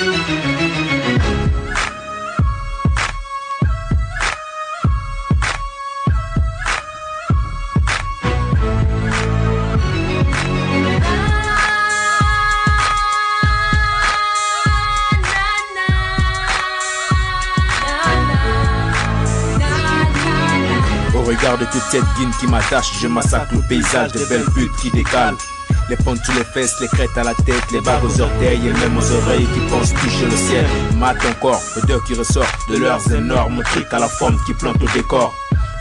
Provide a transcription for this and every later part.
Au regard de toute cette guine qui m'attache, je massacre le paysage des belles putes qui décalent. Les pontes sous les fesses, les crêtes à la tête, les bagues aux orteils et même aux oreilles qui pensent toucher le ciel. Mat encore, odeur qui ressort de leurs énormes trucs à la forme qui plante au décor.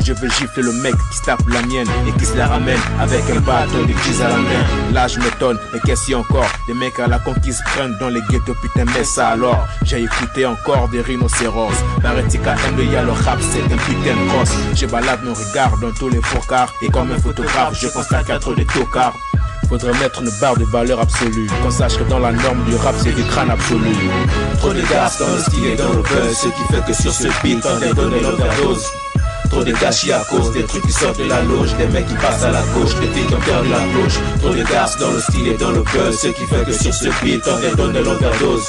Je veux gifler le mec qui se tape la mienne et qui se la ramène avec un bâton de cheese à la main. Là je m'étonne, et qu'est-ce qu'il y a encore? Des mecs à la conquise prennent dans les ghettos, putain mais ça alors? J'ai écouté encore des rhinocéros Paraît-il qu'à M, y a le rap c'est un putain de Je balade mon regard dans tous les focards Et comme un photographe je constate qu'il y a trop de tocards Faudrait mettre une barre de valeur absolue. Qu'on sache que dans la norme du rap c'est du crâne absolu. Trop de gars dans le style et dans le buzz Ce qui fait que sur ce beat on est donné l'overdose. Trop de gâchis à cause des trucs qui sortent de la loge Des mecs qui passent à la gauche, des filles qui ont perdu la cloche Trop de gars dans le style et dans le buzz Ce qui fait que sur ce beat on est donné l'overdose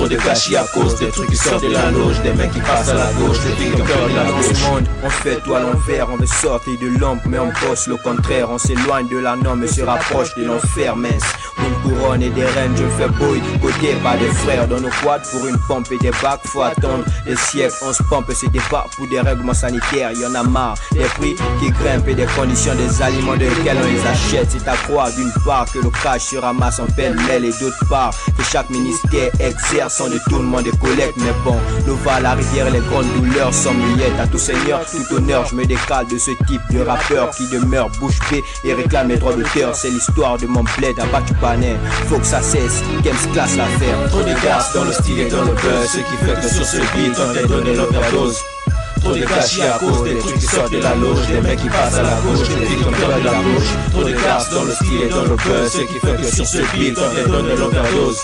Trop de gâchis à cause des trucs qui sortent de la loge Des mecs qui passent à la gauche, des filles perdu la gauche. Monde, on fait tout à l'envers, on veut sortir de l'ombre, mais on bosse le contraire, on s'éloigne de la norme et se rapproche de l'enfer mince. Une couronne et des reines, je fais boy, côté pas des frères, dans nos quads pour une pompe et des bacs, faut attendre des siècles, on se pompe et se débat pour des règlements sanitaires, y en a marre, des prix qui grimpent et des conditions des aliments de lesquels on les achète, c'est à croire d'une part que le cash se ramasse en pêle-mêle et d'autre part que chaque ministère exerce son détournement des collectes, mais bon, l'eau va à la rivière, les grandes douleurs sont miettes à tout seigneur, tout honneur, je me décale de ce type de rappeur qui demeure bouche bée et réclame les droits d'auteur, c'est l'histoire de mon bled à Batupanet, faut que ça cesse, Games classe l'affaire. Trop de gars dans le style et dans le buzz. Ce qui fait que sur ce beat on est donné l'overdose. Trop de gâchis à cause des trucs qui sortent de la loge. Des mecs qui passent à la gauche, des filles ont perdu la gauche Trop de gars dans le style et dans le buzz. Ce qui fait que sur ce beat on est donné l'overdose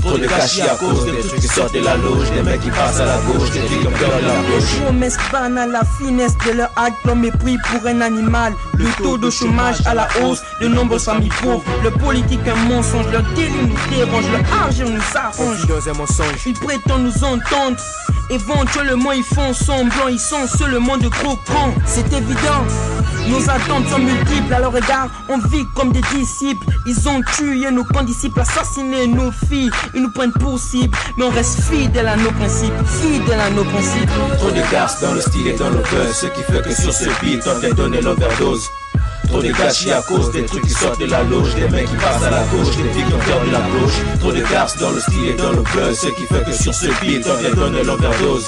Trop de gâchis à cause des trucs qui sortent de la loge Des mecs qui passent à la gauche, des filles qui ont perdu la gauche promesses banales, la finesse de leur acte, leur mépris pour un animal. Le taux de chômage à la hausse, de nombreuses familles pauvres. Le politique un mensonge, leur délit nous dérange, leur argent nous arrange. Dans un mensonge. Ils prétendent nous entendre. Éventuellement, ils font semblant, ils sont seulement de gros cons. C'est évident. Nos attentes sont multiples à leur égard. On vit comme des disciples. Ils ont tué nos condisciples, assassiné nos filles. Ils nous prennent pour cible. Mais on reste fidèles à nos principes. Fidèles à nos principes. Trop de gars dans le style et dans le buzz Ce qui fait que sur ce beat on est donné l'overdose Trop de gâchis à cause des trucs qui sortent de la loge Des mecs qui passent à la gauche, des filles qui ont perdu la gauche Trop de gars dans le style et dans le buzz Ce qui fait que sur ce beat on est donné l'overdose.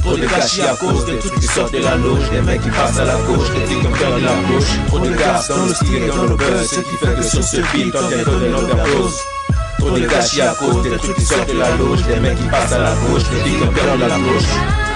Trop de gâchis à cause des trucs qui sortent de la loge Des mecs qui passent à la gauche, des filles qui ont perdu la gauche Trop de gars dans le style et dans le buzz Ce qui fait que sur ce beat on est donné l'overdose. Trop de gâchis à cause des trucs qui sortent de la loge Des mecs qui passent à la gauche, des filles qui ont la gauche